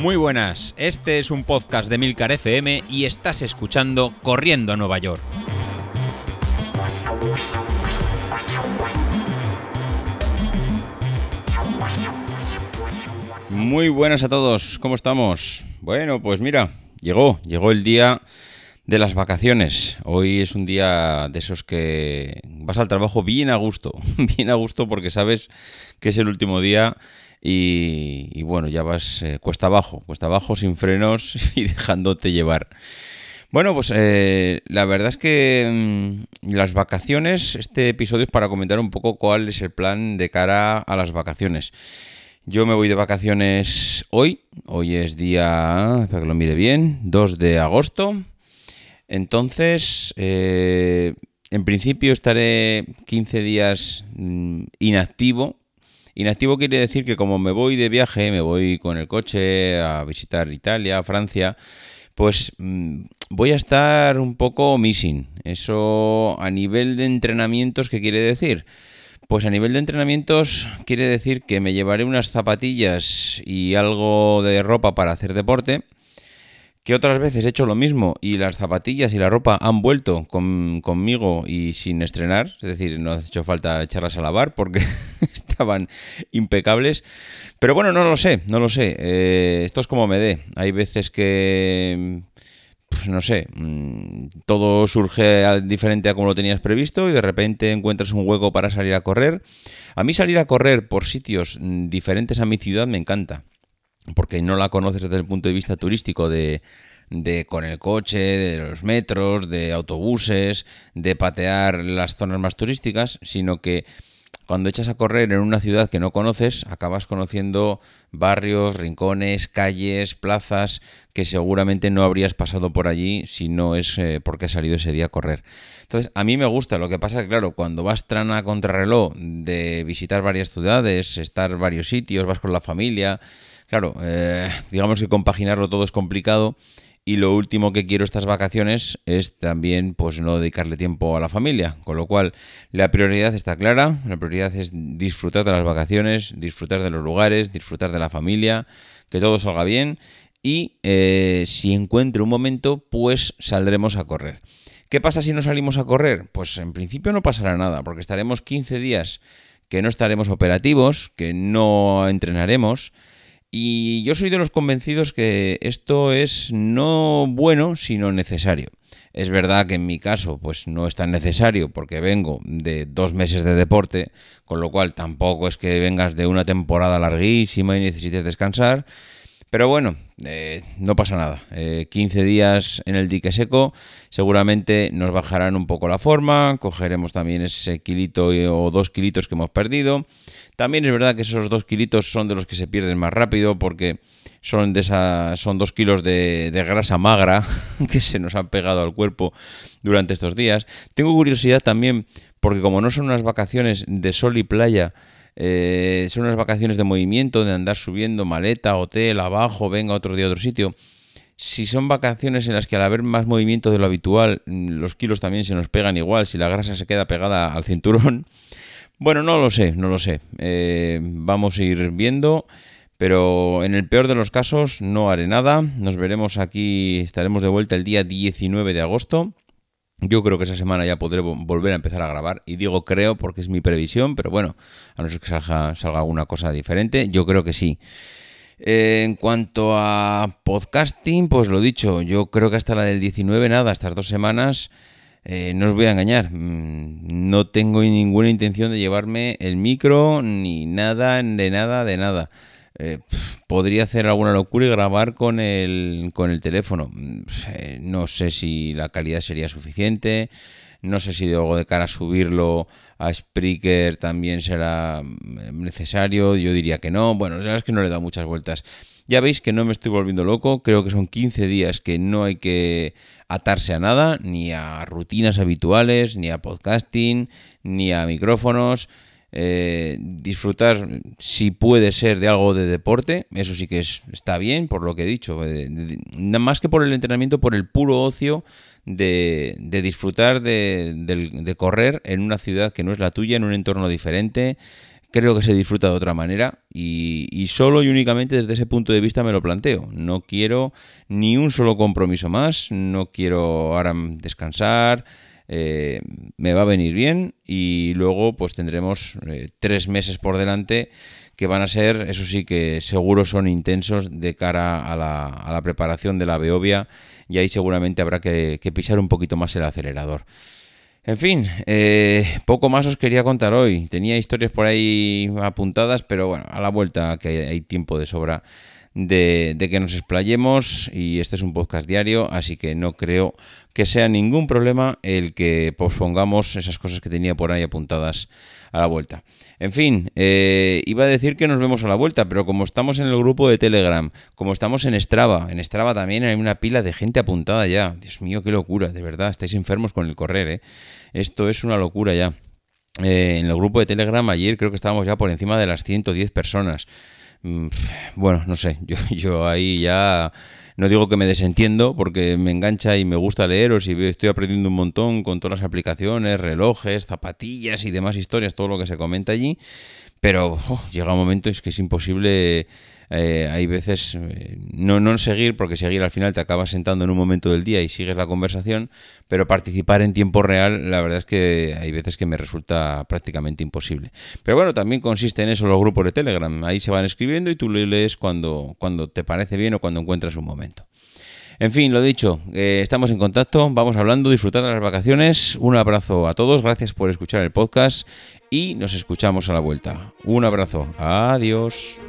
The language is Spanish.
Muy buenas, este es un podcast de Milcar FM y estás escuchando Corriendo a Nueva York. Muy buenas a todos, ¿cómo estamos? Bueno, pues mira, llegó, llegó el día de las vacaciones. Hoy es un día de esos que vas al trabajo bien a gusto, bien a gusto porque sabes que es el último día y, bueno, ya vas eh, cuesta abajo, cuesta abajo sin frenos y dejándote llevar. Bueno, pues eh, la verdad es que mm, las vacaciones, este episodio es para comentar un poco cuál es el plan de cara a las vacaciones. Yo me voy de vacaciones hoy, hoy es día, para que lo mire bien, 2 de agosto. Entonces, eh, en principio estaré 15 días mm, inactivo, Inactivo quiere decir que como me voy de viaje, me voy con el coche a visitar Italia, Francia, pues mm, voy a estar un poco missing. Eso a nivel de entrenamientos, ¿qué quiere decir? Pues a nivel de entrenamientos quiere decir que me llevaré unas zapatillas y algo de ropa para hacer deporte que otras veces he hecho lo mismo y las zapatillas y la ropa han vuelto conmigo y sin estrenar, es decir, no ha hecho falta echarlas a lavar porque estaban impecables. Pero bueno, no lo sé, no lo sé. Eh, esto es como me dé. Hay veces que, pues no sé, mm, todo surge diferente a como lo tenías previsto y de repente encuentras un hueco para salir a correr. A mí salir a correr por sitios mm, diferentes a mi ciudad me encanta porque no la conoces desde el punto de vista turístico de, de con el coche, de los metros, de autobuses, de patear las zonas más turísticas, sino que cuando echas a correr en una ciudad que no conoces, acabas conociendo barrios, rincones, calles, plazas que seguramente no habrías pasado por allí si no es eh, porque has salido ese día a correr. Entonces, a mí me gusta, lo que pasa claro, cuando vas trana contrarreloj de visitar varias ciudades, estar varios sitios, vas con la familia, Claro, eh, digamos que compaginarlo todo es complicado y lo último que quiero estas vacaciones es también pues no dedicarle tiempo a la familia, con lo cual la prioridad está clara, la prioridad es disfrutar de las vacaciones, disfrutar de los lugares, disfrutar de la familia, que todo salga bien y eh, si encuentro un momento pues saldremos a correr. ¿Qué pasa si no salimos a correr? Pues en principio no pasará nada, porque estaremos 15 días que no estaremos operativos, que no entrenaremos, y yo soy de los convencidos que esto es no bueno, sino necesario. Es verdad que en mi caso, pues no es tan necesario porque vengo de dos meses de deporte, con lo cual tampoco es que vengas de una temporada larguísima y necesites descansar. Pero bueno, eh, no pasa nada. 15 eh, días en el dique seco seguramente nos bajarán un poco la forma, cogeremos también ese kilito o dos kilitos que hemos perdido. También es verdad que esos dos kilitos son de los que se pierden más rápido porque son, de son dos kilos de, de grasa magra que se nos han pegado al cuerpo durante estos días. Tengo curiosidad también porque como no son unas vacaciones de sol y playa, eh, son unas vacaciones de movimiento, de andar subiendo maleta, hotel, abajo, venga otro día a otro sitio. Si son vacaciones en las que al haber más movimiento de lo habitual, mm, los kilos también se nos pegan igual, si la grasa se queda pegada al cinturón. Bueno, no lo sé, no lo sé. Eh, vamos a ir viendo, pero en el peor de los casos no haré nada. Nos veremos aquí, estaremos de vuelta el día 19 de agosto. Yo creo que esa semana ya podré volver a empezar a grabar. Y digo creo porque es mi previsión, pero bueno, a no ser que salga, salga alguna cosa diferente, yo creo que sí. Eh, en cuanto a podcasting, pues lo dicho, yo creo que hasta la del 19, nada, estas dos semanas, eh, no os voy a engañar, mm, no tengo ninguna intención de llevarme el micro, ni nada, de nada, de nada. Eh, podría hacer alguna locura y grabar con el, con el teléfono. Mm, no sé si la calidad sería suficiente. No sé si luego de cara a subirlo a Spreaker también será mm, necesario. Yo diría que no. Bueno, la verdad es que no le da muchas vueltas. Ya veis que no me estoy volviendo loco. Creo que son 15 días que no hay que atarse a nada, ni a rutinas habituales, ni a podcasting, ni a micrófonos. Eh, disfrutar, si puede ser, de algo de deporte, eso sí que es, está bien, por lo que he dicho, nada más que por el entrenamiento, por el puro ocio de, disfrutar de, correr en una ciudad que no es la tuya, en un entorno diferente, creo que se disfruta de otra manera y, y, solo y únicamente desde ese punto de vista me lo planteo. No quiero ni un solo compromiso más, no quiero ahora descansar, eh, me va a venir bien y luego pues tendremos eh, tres meses por delante que van a ser, eso sí que seguro son intensos de cara a la, a la preparación de la Beovia y ahí seguramente habrá que, pisar un poquito más el acelerador. En fin, eh, poco más os quería contar hoy. Tenía historias por ahí apuntadas, pero bueno, a la vuelta que hay tiempo de sobra de, de, que nos explayemos y este es un podcast diario, así que no creo que sea ningún problema el que pospongamos esas cosas que tenía por ahí apuntadas a la vuelta. En fin, eh, iba a decir que nos vemos a la vuelta, pero como estamos en el grupo de Telegram, como estamos en Strava, en Strava también hay una pila de gente apuntada ya. Dios mío, qué locura, de verdad, estáis enfermos con el correr, ¿eh? Esto es una locura ya. Eh, en el grupo de Telegram ayer creo que estábamos ya por encima de las 110 personas. Mm, bueno, no sé, yo, yo ahí ya no digo que me desentiendo porque me engancha y me gusta leeros y estoy aprendiendo un montón con todas las aplicaciones, relojes, zapatillas y demás historias, todo lo que se comenta allí, pero oh, llega un momento es que es imposible eh, hay veces eh, no, no seguir, porque seguir al final te acabas sentando en un momento del día y sigues la conversación, pero participar en tiempo real, la verdad es que hay veces que me resulta prácticamente imposible. Pero bueno, también consiste en eso los grupos de Telegram. Ahí se van escribiendo y tú lees cuando, cuando te parece bien o cuando encuentras un momento. En fin, lo dicho, eh, estamos en contacto, vamos hablando, disfrutar de las vacaciones. Un abrazo a todos, gracias por escuchar el podcast y nos escuchamos a la vuelta. Un abrazo, adiós.